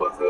was a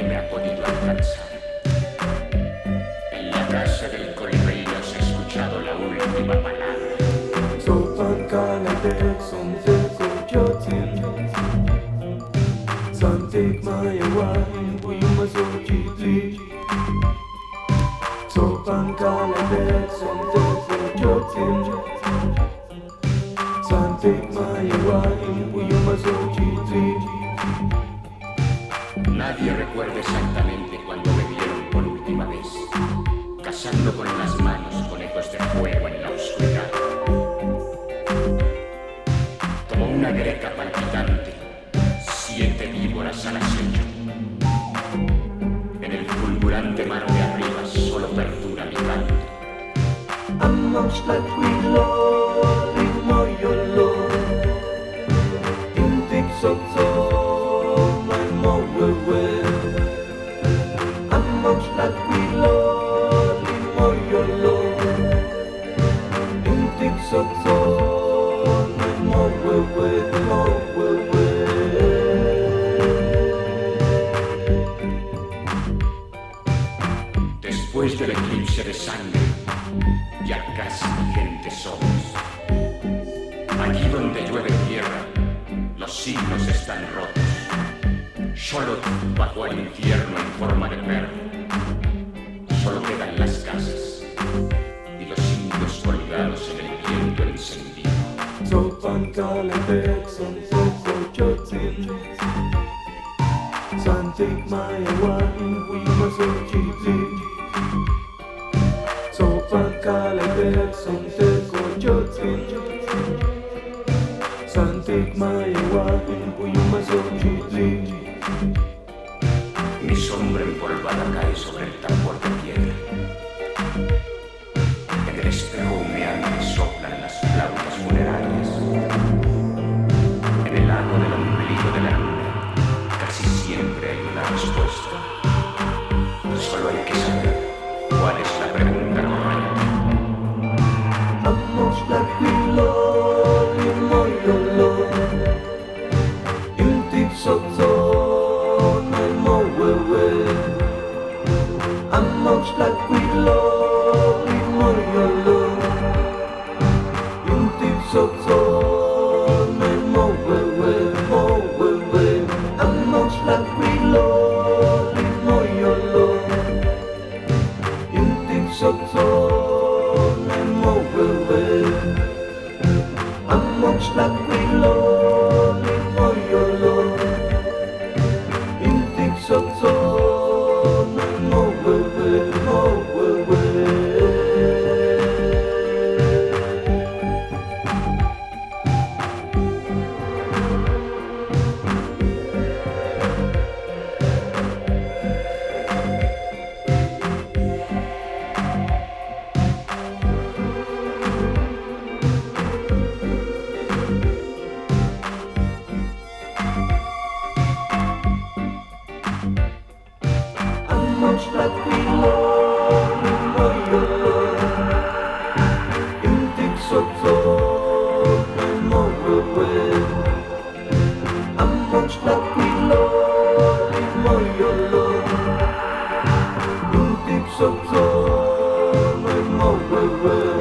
En la casa del colibrí has escuchado la última palabra. Take my wine, we must. So pan my recuerdo exactamente. So mo wewe mo wewe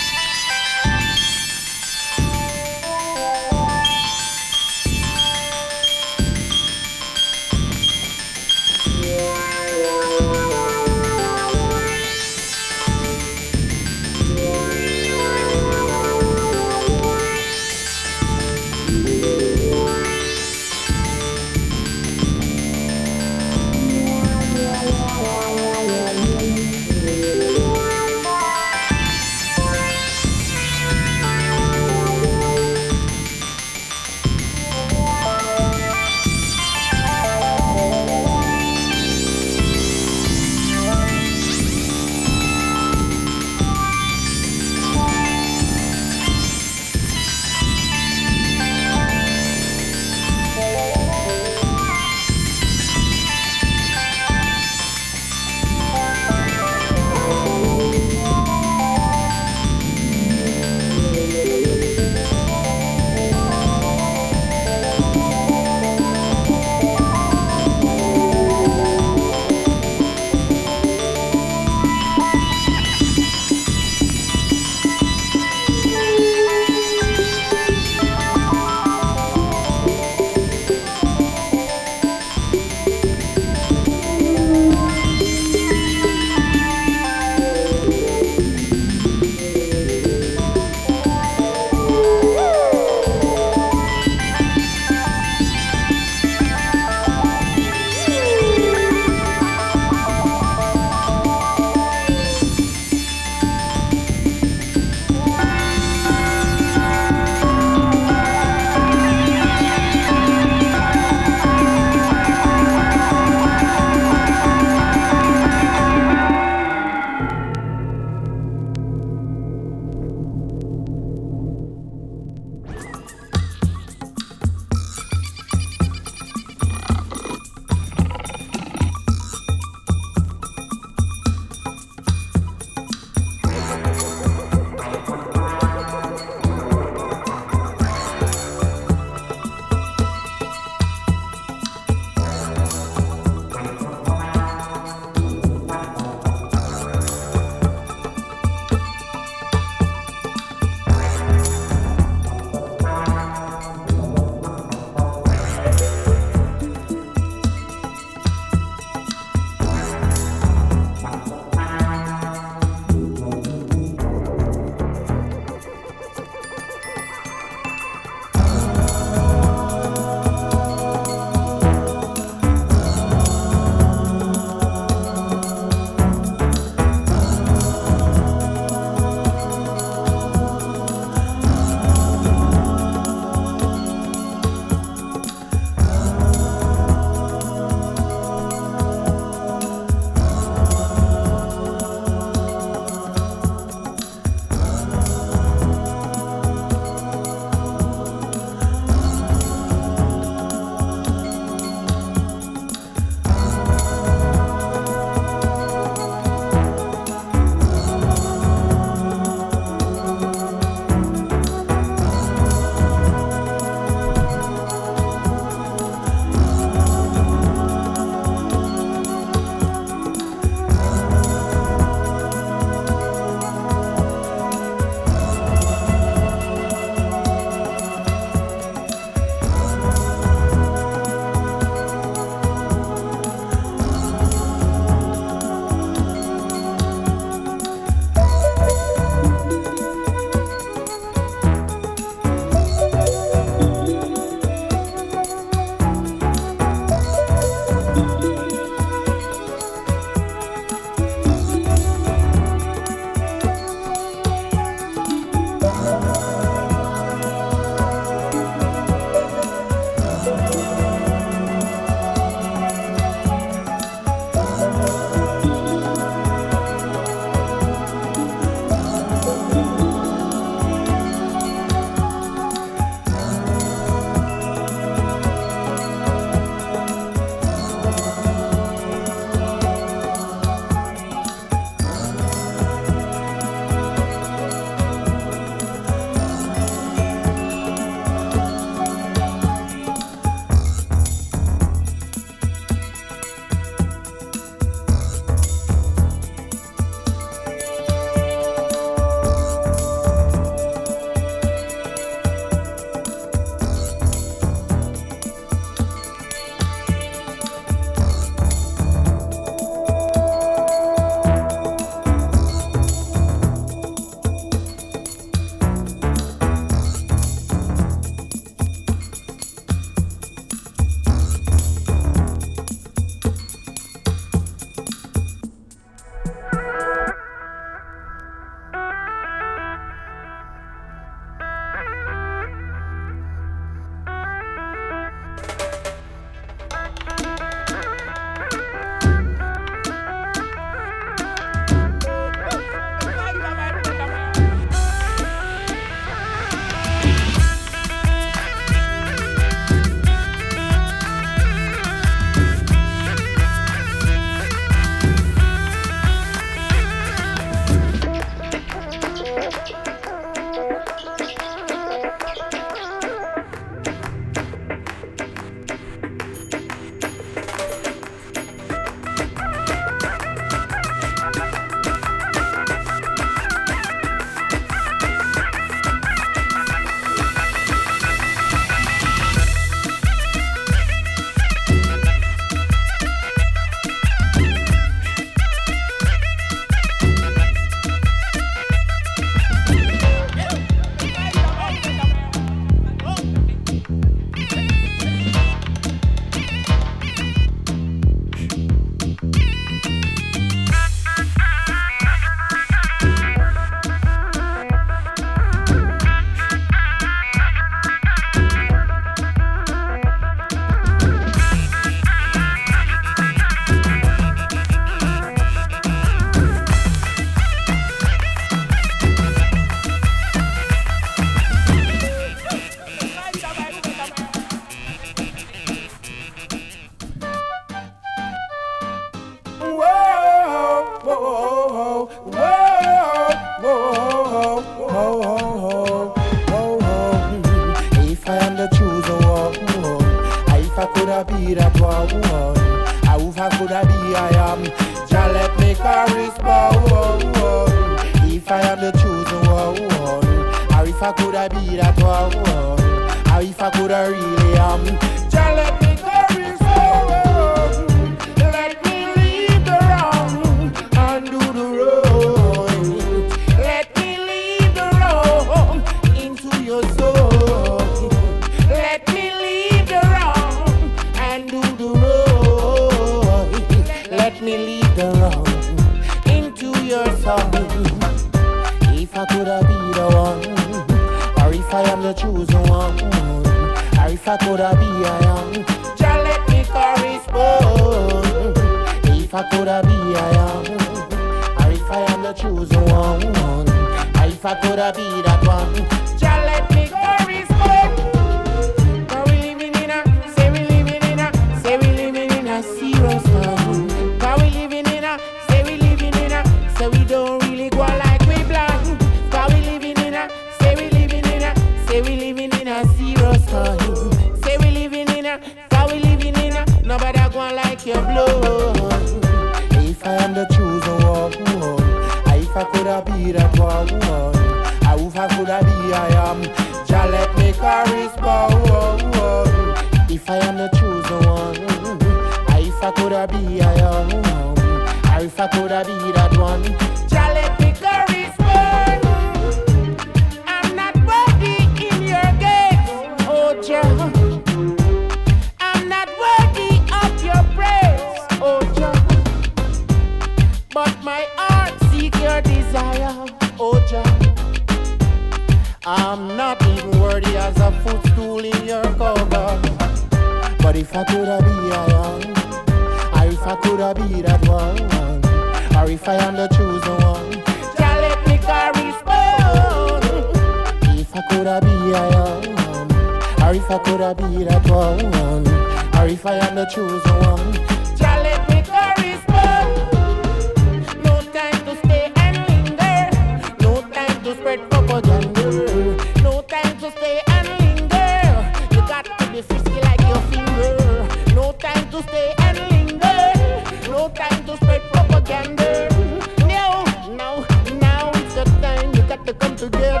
now it's the time you got to come together.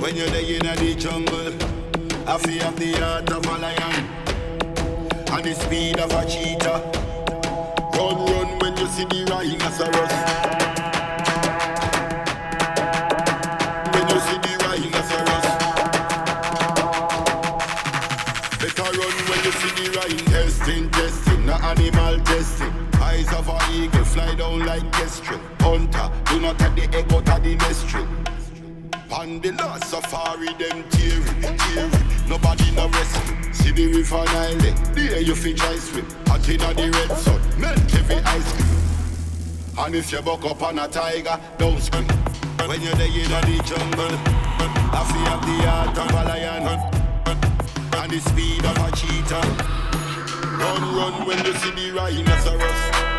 When you're there in the jungle, I feel the heart of a lion and the speed of a cheetah. Run, run when you see the rhinoceros. Eagle fly down like kestrel. Hunter, do not take the egg out of the nest tree. On the safari, them tearing, tearing. Nobody no rescue. See the river Nile, there you fit try swim. Hot inna the red sun, melt every ice cream. And if you buck up on a tiger, don't scream. When you're there in the jungle, I feel have the heart of a lion and the speed of a cheetah. Run, run when you see the rhinoceros.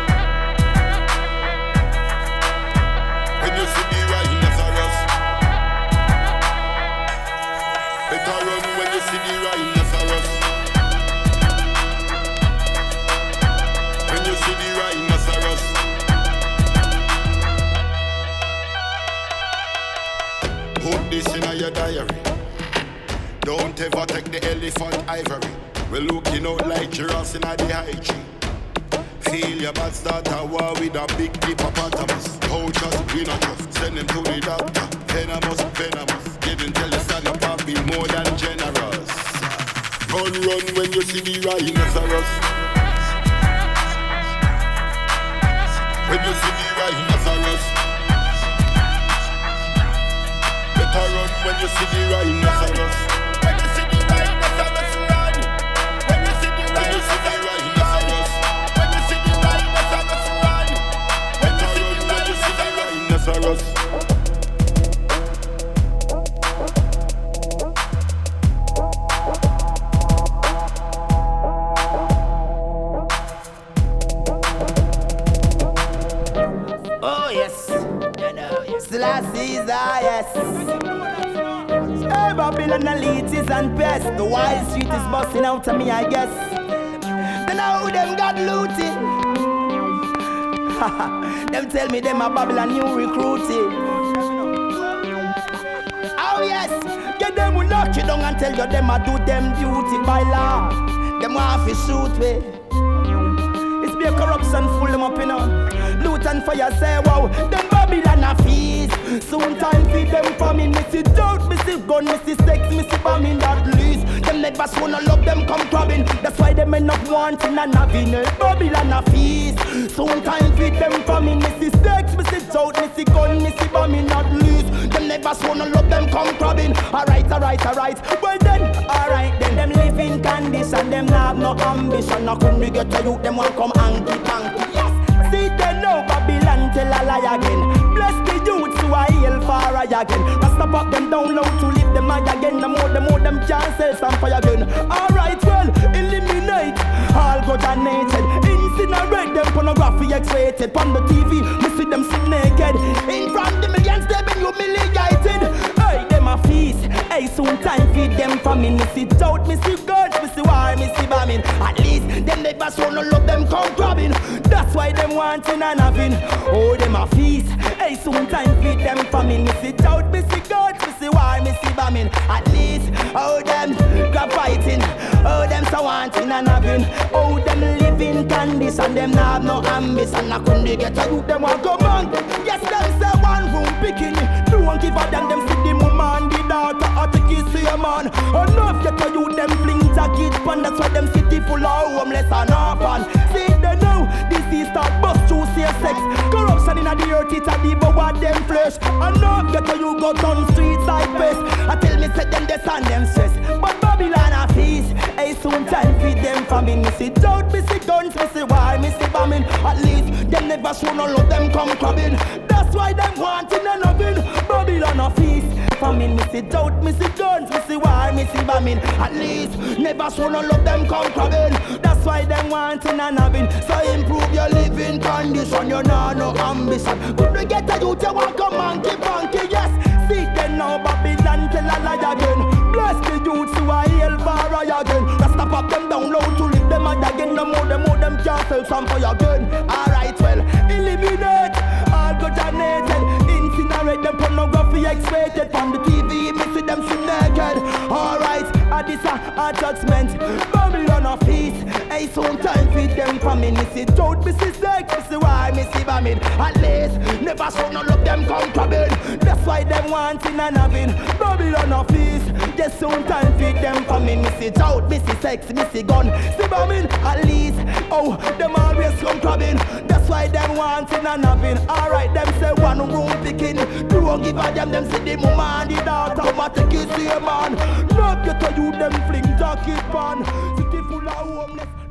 You see the. Better run when you see the. Put this in your diary. Don't ever take the elephant ivory. We're looking out like giraffes in the high tree. Feel your bad start a war with a big hippopotamus. Poachers, we not trust. Send them to the doctor. Venomous, venomous. Didn't tell you stand up and be more than generous. Run, run when you see the rhinoceros. When you see the rhinoceros. Better run when you see the rhinoceros. Elites and pests. The wild street is busting out to me, I guess. Then how them got looty. them tell me them a Babylon new recruiting. Oh yes, get them will knock you down and tell you them a do them duty by law. Them want to shoot me. It's be a corruption full them up, you know. Loot and fire say wow, them Babylon a feast. Soon time feed them famine, me see doubt, me see gun, me see sex, me see bombing that least. Them neighbors wanna love them come crabbing. That's why them end up wanting and having a Babylon a feast. Soon time feed them famine, me see sex, me see doubt, me see gun, me see bombing that least. Them neighbors wanna love them come crabbing. Alright, alright, alright. Well then, alright then, them live in condition, them have no ambition. No come to get to you, them want come hanky panky. Yes. See they know Babylon tell a lie again. Bless the youths who are hail for I again. Rasta pop them down low to live them high again. The more, the more them can sell some fire again. Alright, well, eliminate all nature. Incinerate them pornography X-rated. On the TV, we see them sit naked. In front the millions, they been humiliated. Hey, soon time feed them famine. Me see doubt, me see me see war, me see bombing. At least them neighbors wanna love them come grabbing. That's why them wanting and having. Oh, them a feast. Hey, soon time feed them famine. Me see doubt, me see me see war, me see bombing. At least, oh them grab fighting. Oh them so wanting and having. Oh them living condition. Them nah have no ambition. I couldn't get a youth them want come on. Yes, them say one room picking. Don't give a damn. Them see the or the kiss to your man. Enough get a youth them fling jacket pan. That's why them city full of homeless and orphan. See they know this is start bust through safe sex. Corruption in the earth it a devour them flesh. Enough get a you go down streets like best. I tell me say them this and them stress. But Babylon a feast. Hey, soon famine. Me see doubt, me see guns, me see why, me see bombing. At least them never show no love, them come crabbing. That's why them wanting and loving. Babylon a feast. Famine, me see doubt, me see guns, me see why, me see bombing. At least never no love, them come crabbing. That's why them wanting and having. So improve your living condition, you know no ambition. Could we get a youth, you want come monkey, monkey, yes. See them now, Babylon tell a lie again. Bless the youths who are hail bar again. Let's stop up them down low to live them again. No more, them more, them can't sell some for your gun. Alright, well, eliminate all naked. Incinerate them pornography expected from the TV. Me see them swim naked. Alright, uh, this a, a judgment. Babylon of peace. Hey, time feed them for me. Doubt, me see sex, me see why, me see. At least, never show no love them come crabbing. That's why them wanting and having. Babylon of peace. Yes, time feed them for me. See doubt, me sex, see gun. See famine, at least. Oh, them always come crabbing. That's why them wanting and having. Alright, them say one room picking. Don't give a damn, them see the mama and the daughter. It to your man. Not get to you, them fling jacket pan. City full of homeless.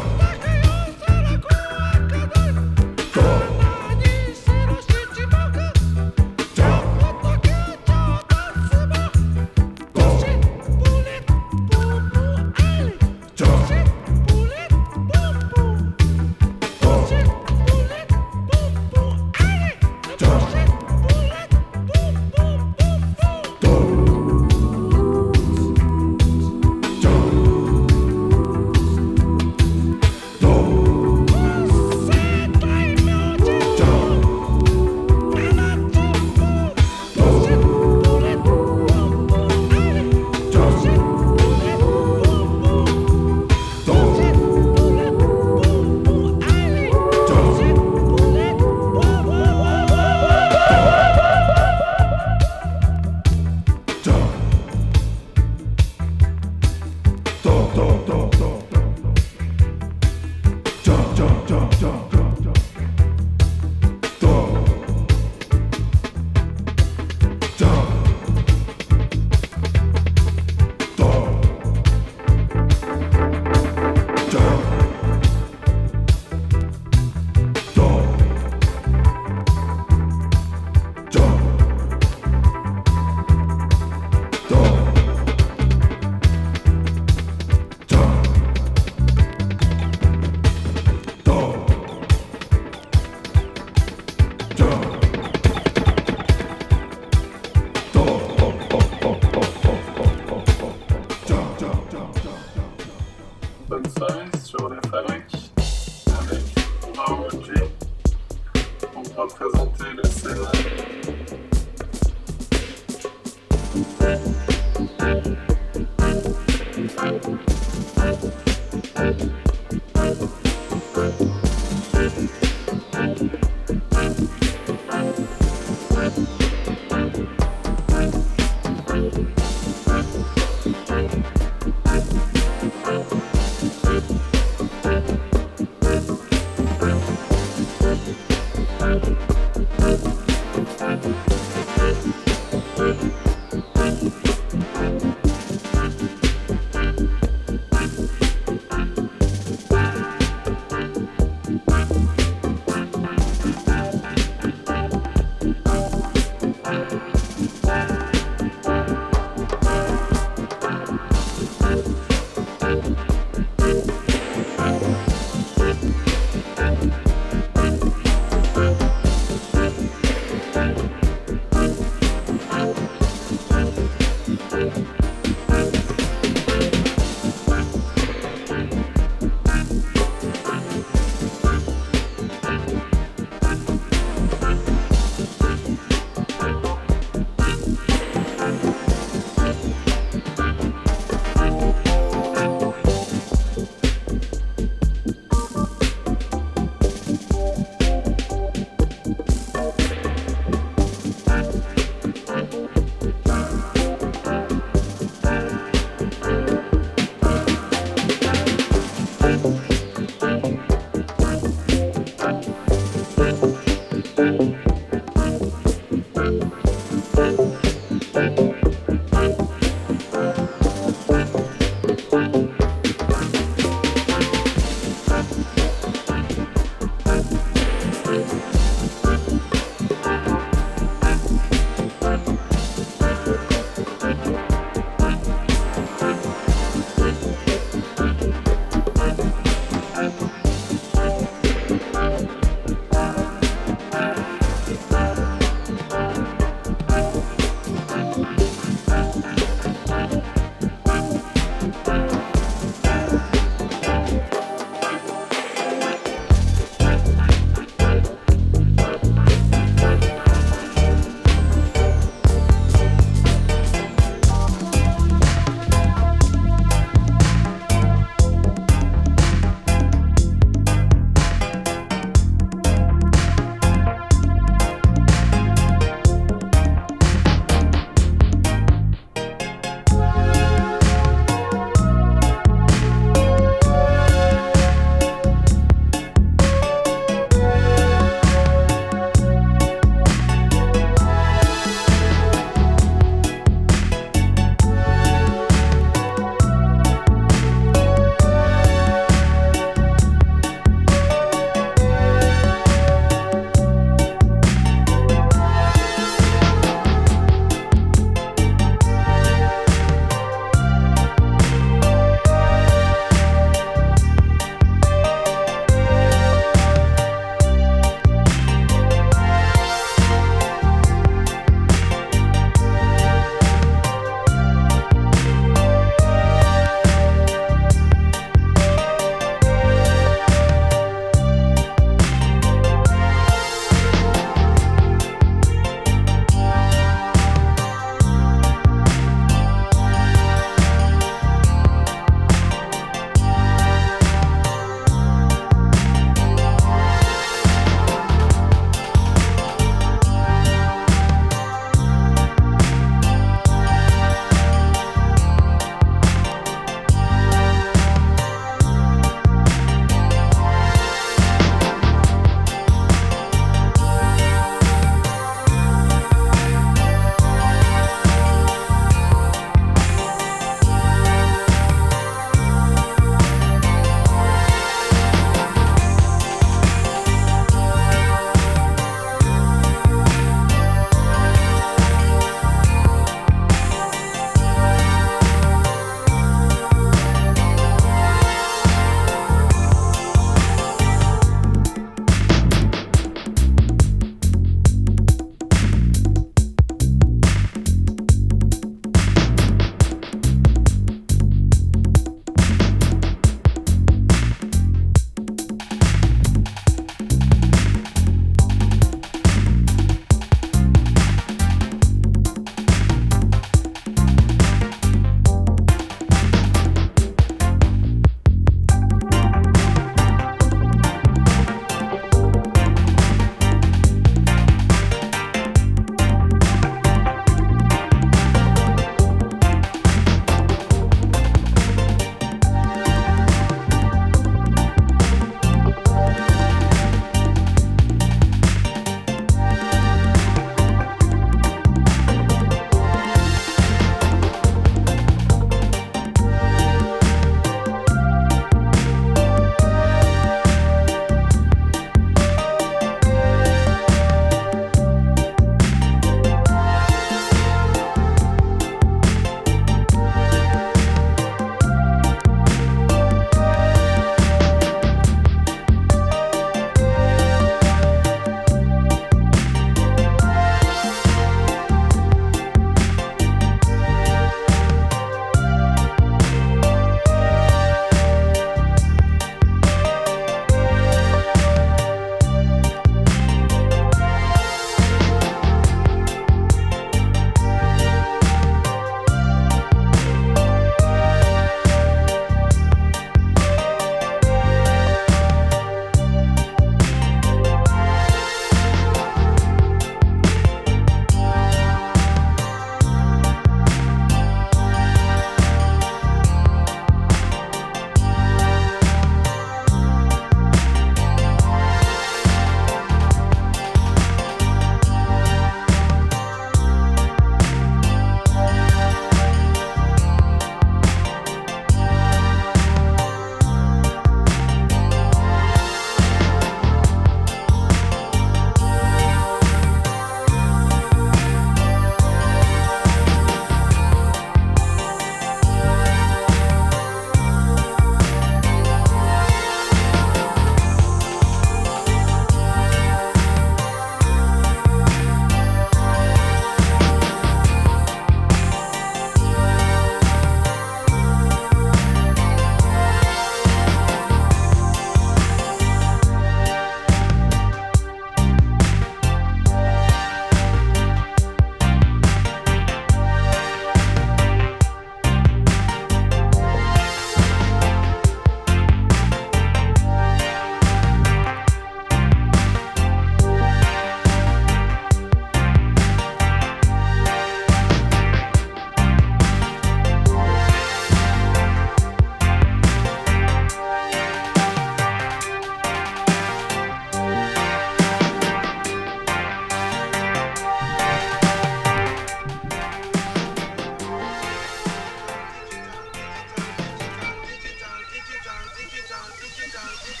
Thank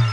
you.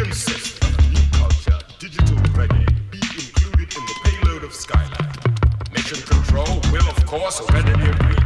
experiences of new culture, digital reggae, be included in the payload of Skylab. Mission Control will, of course, readily agree.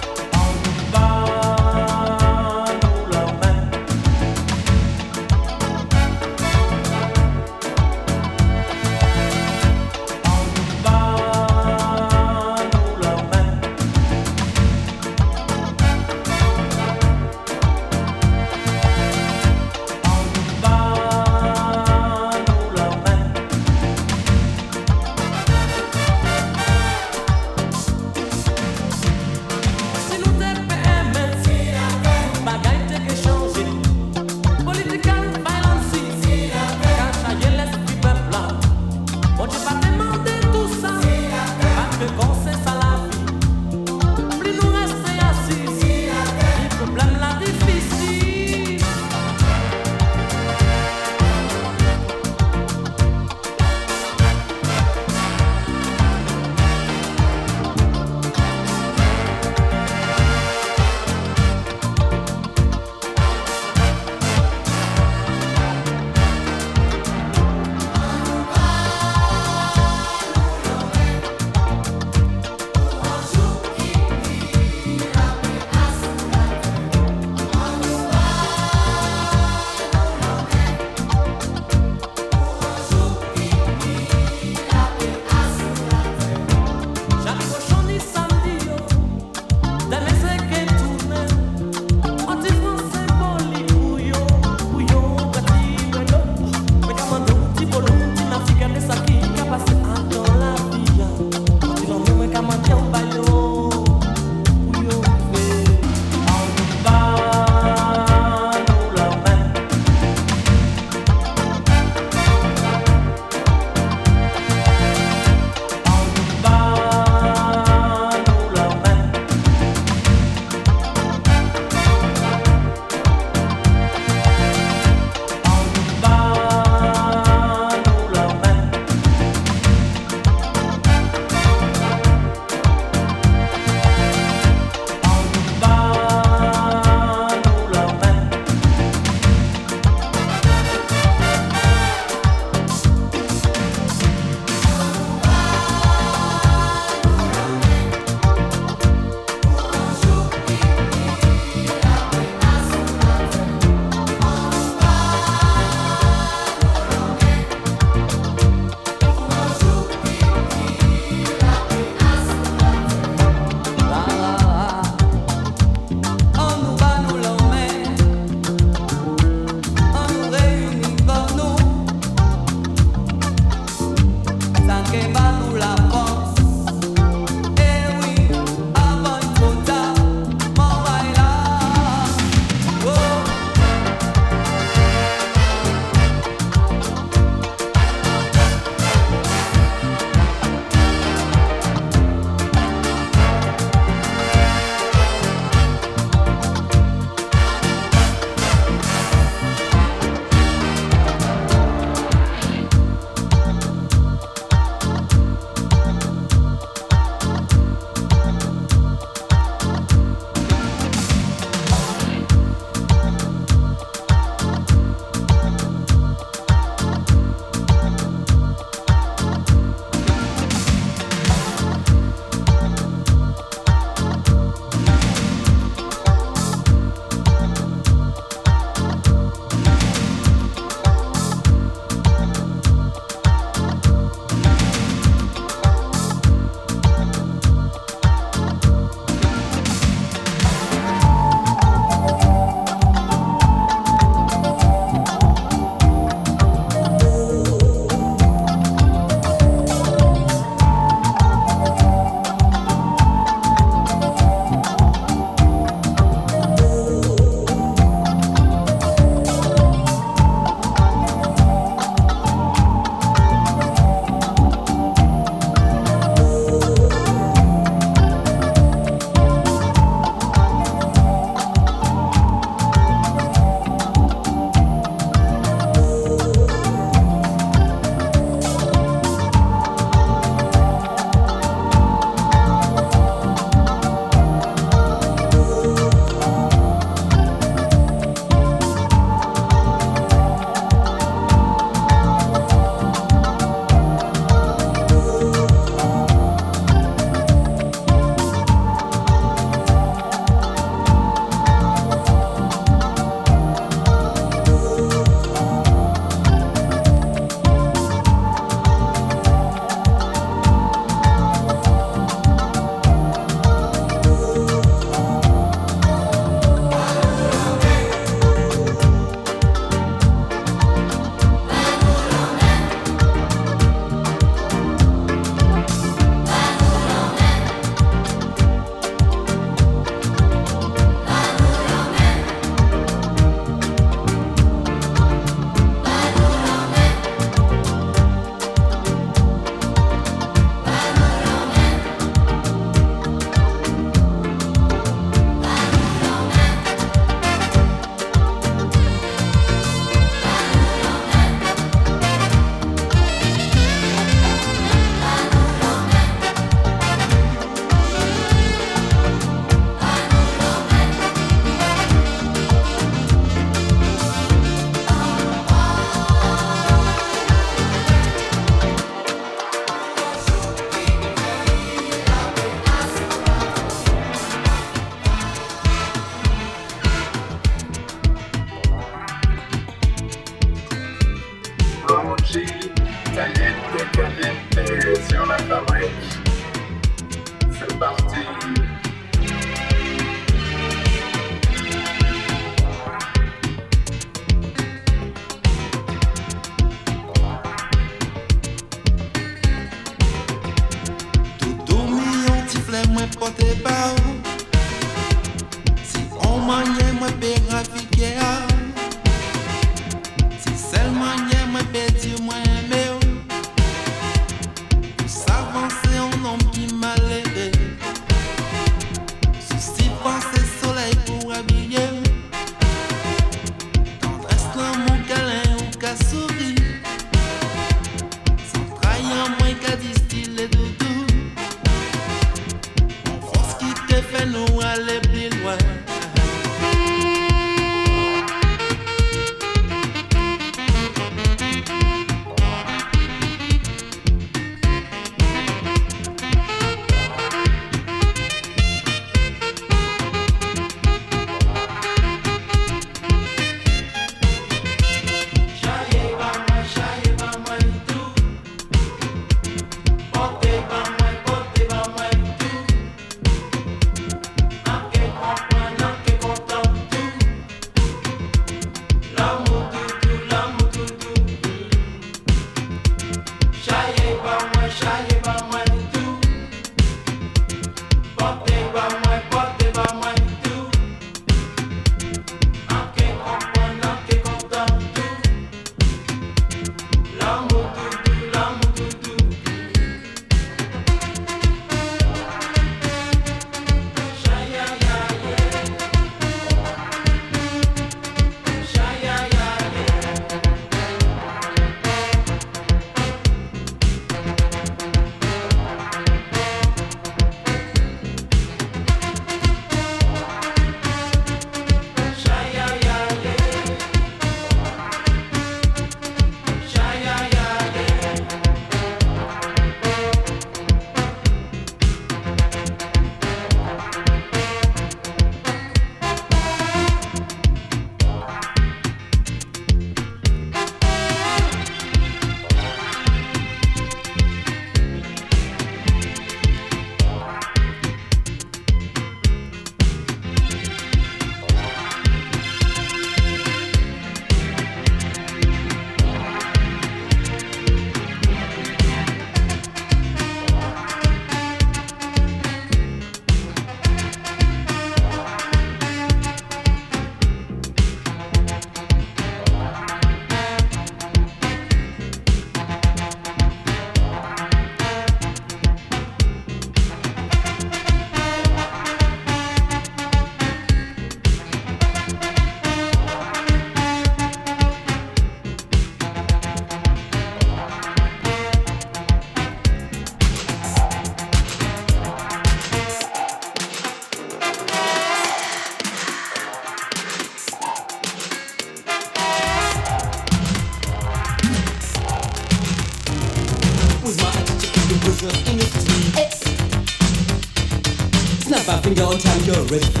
Ready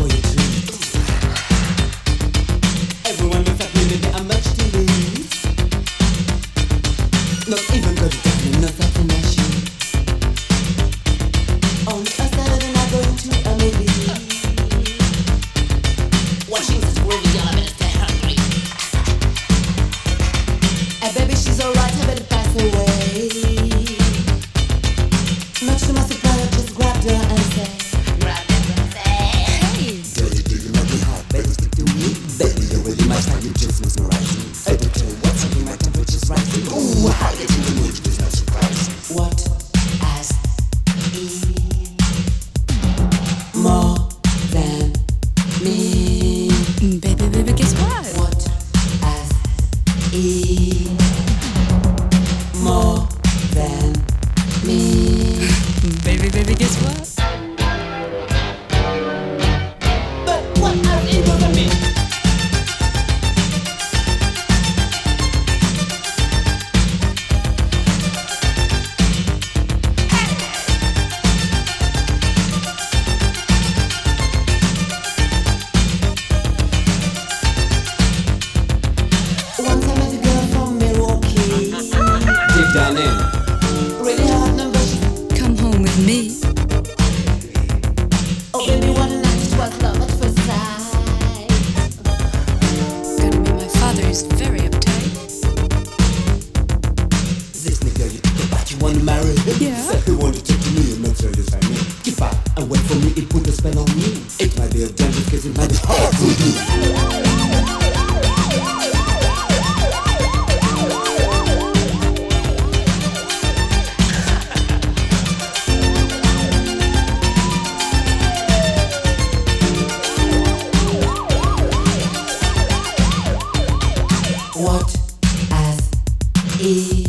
What has he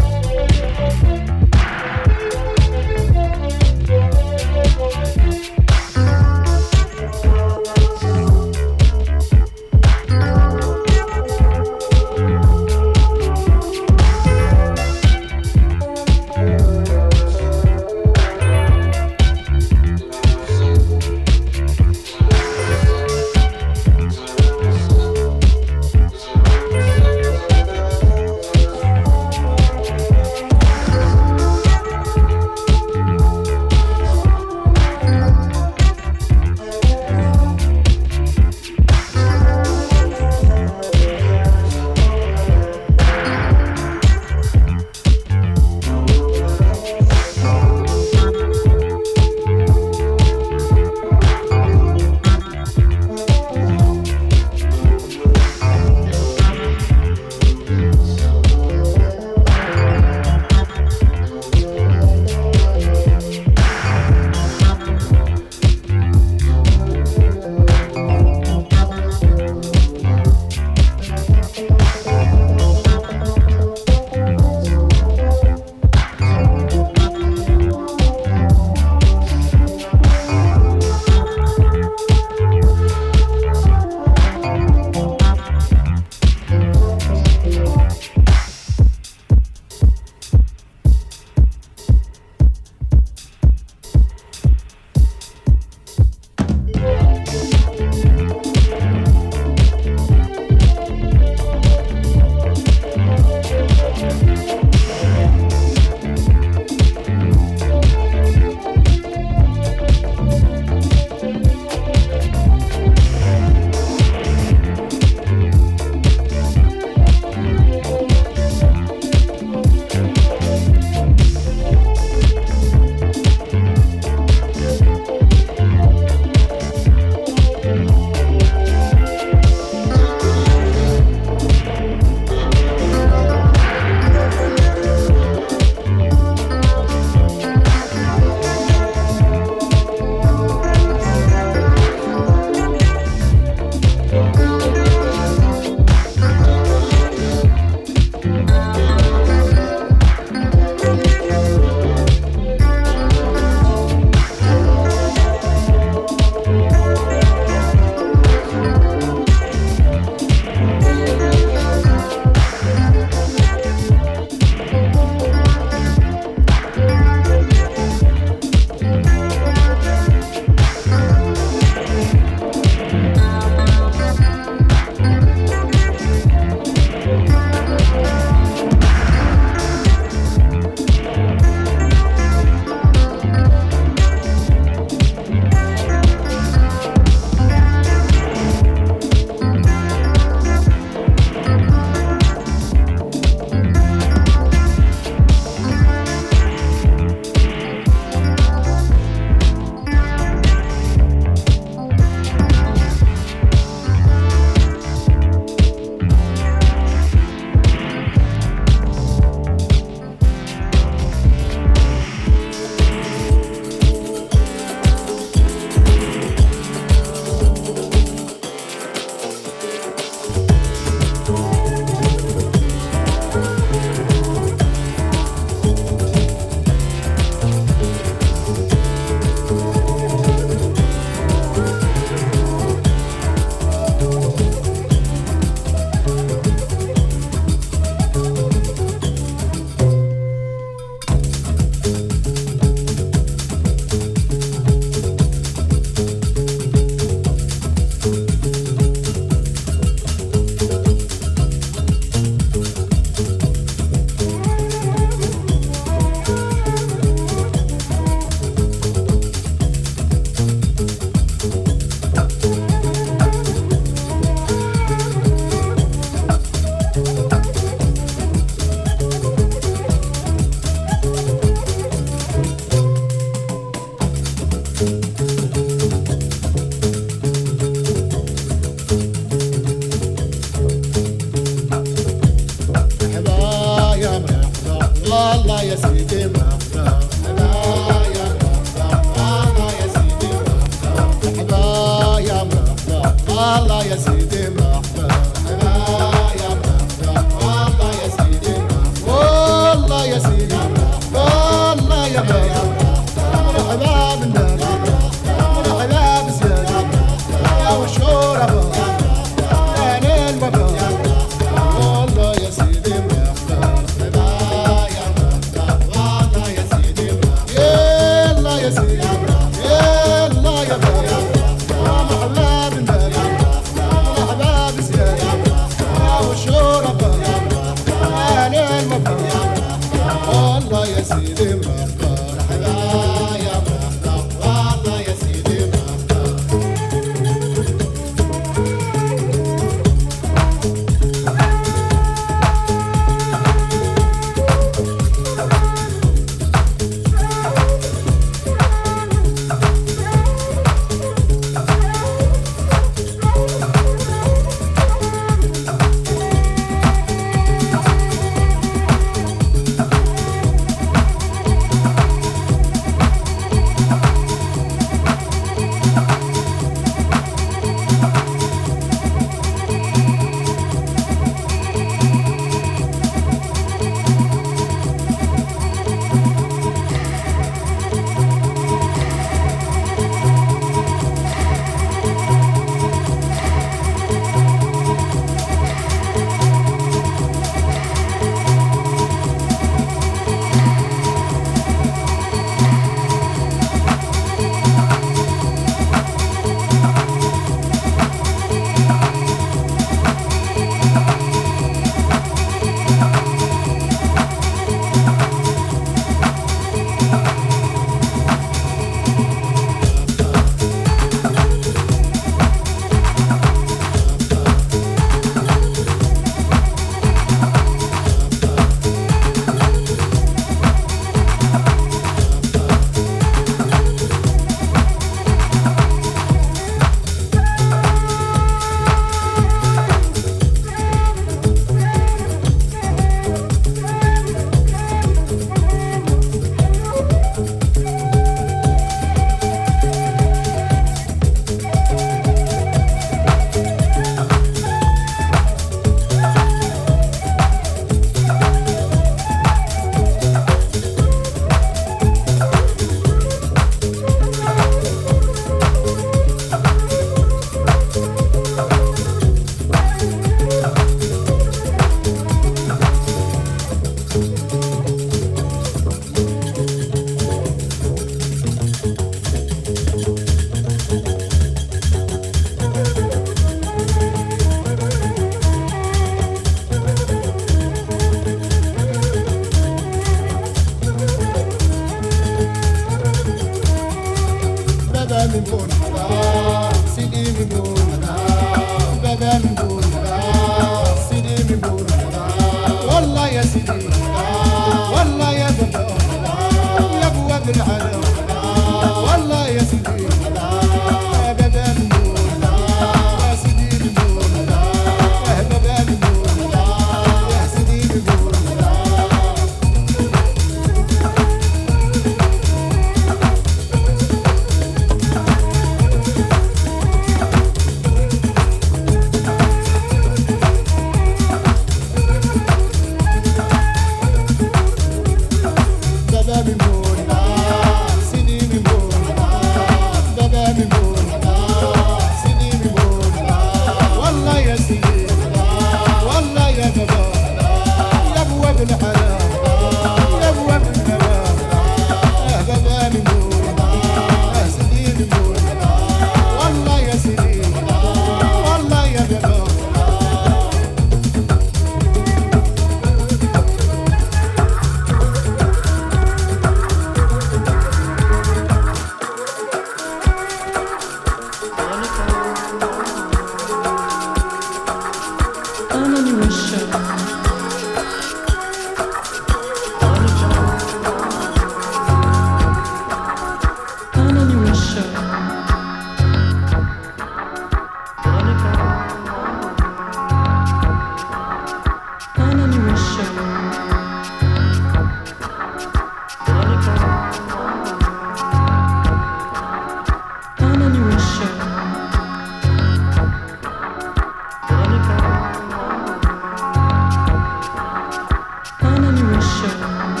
show.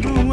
boogie boo.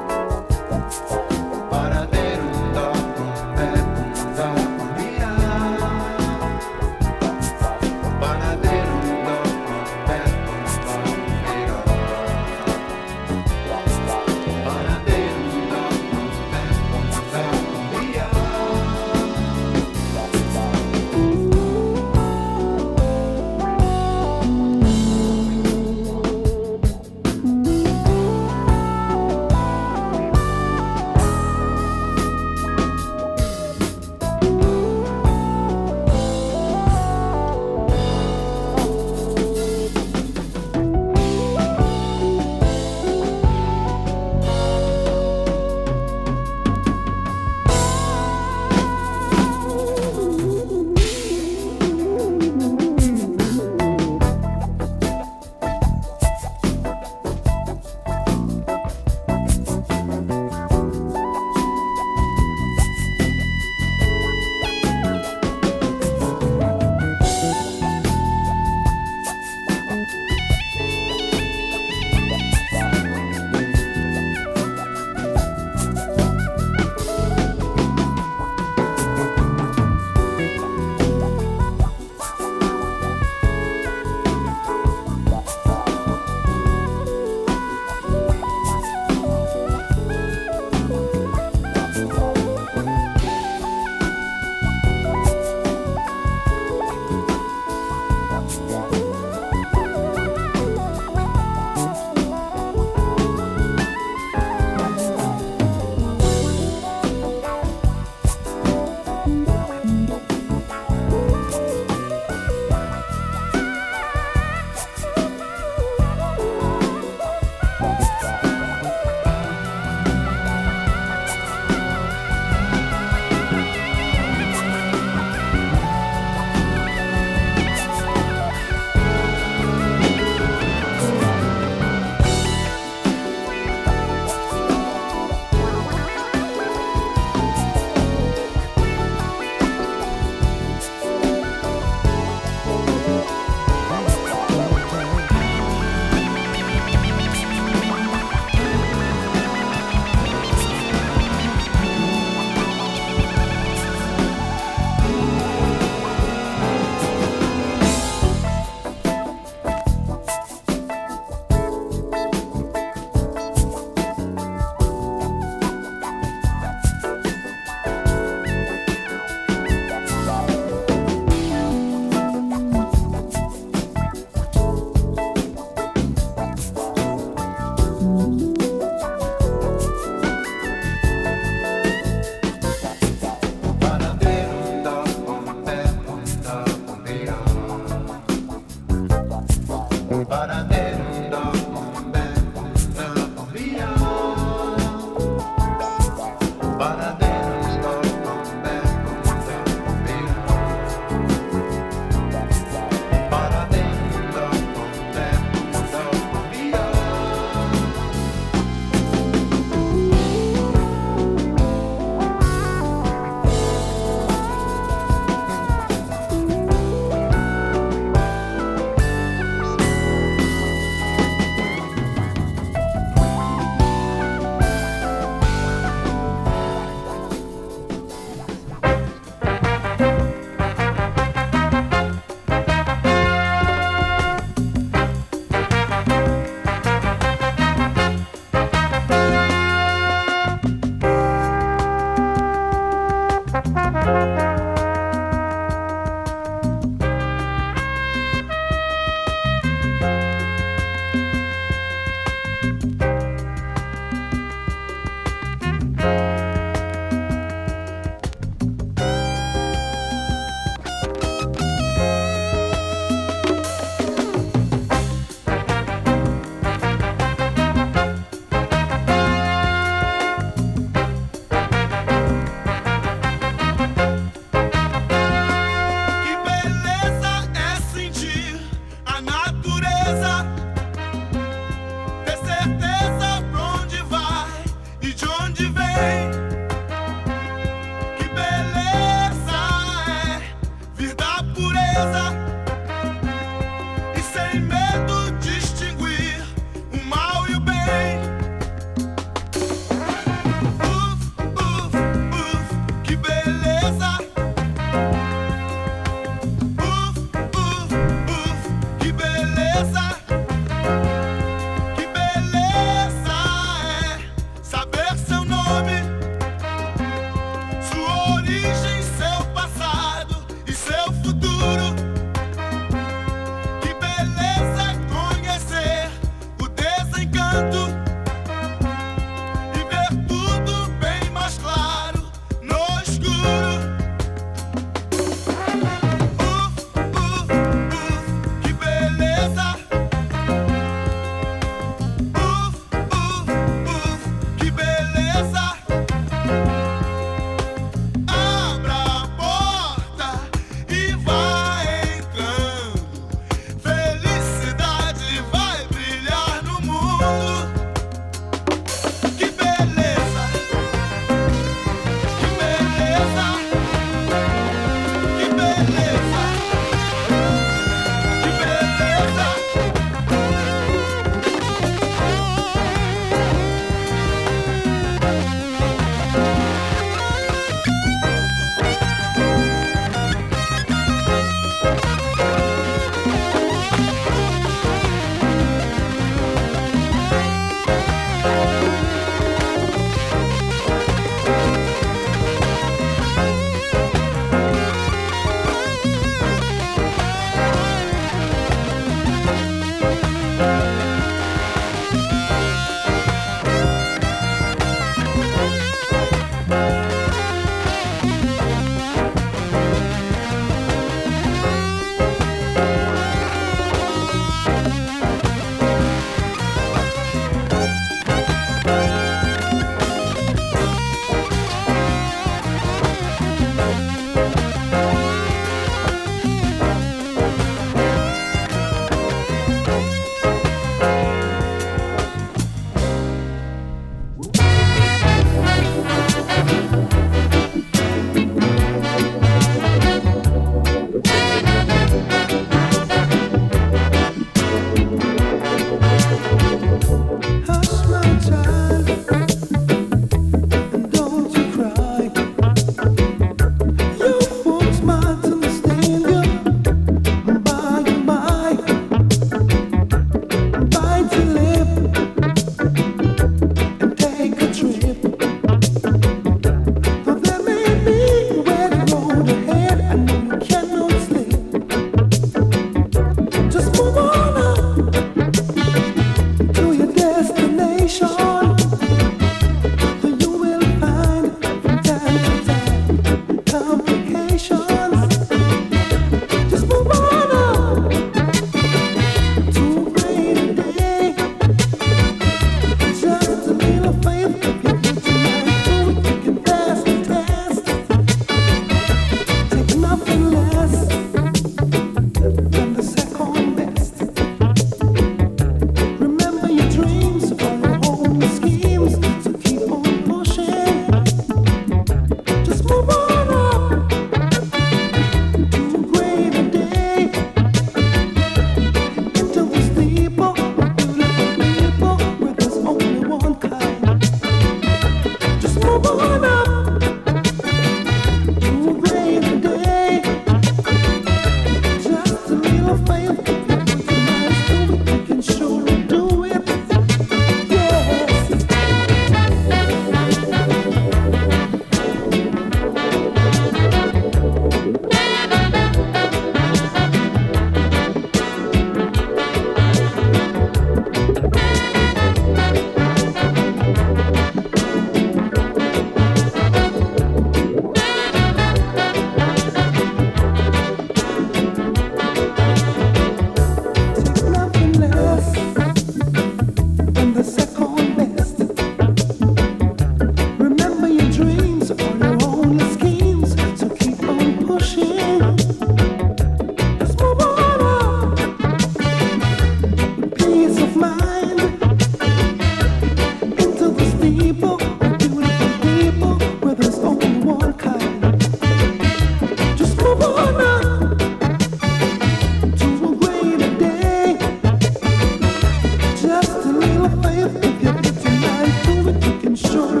sure.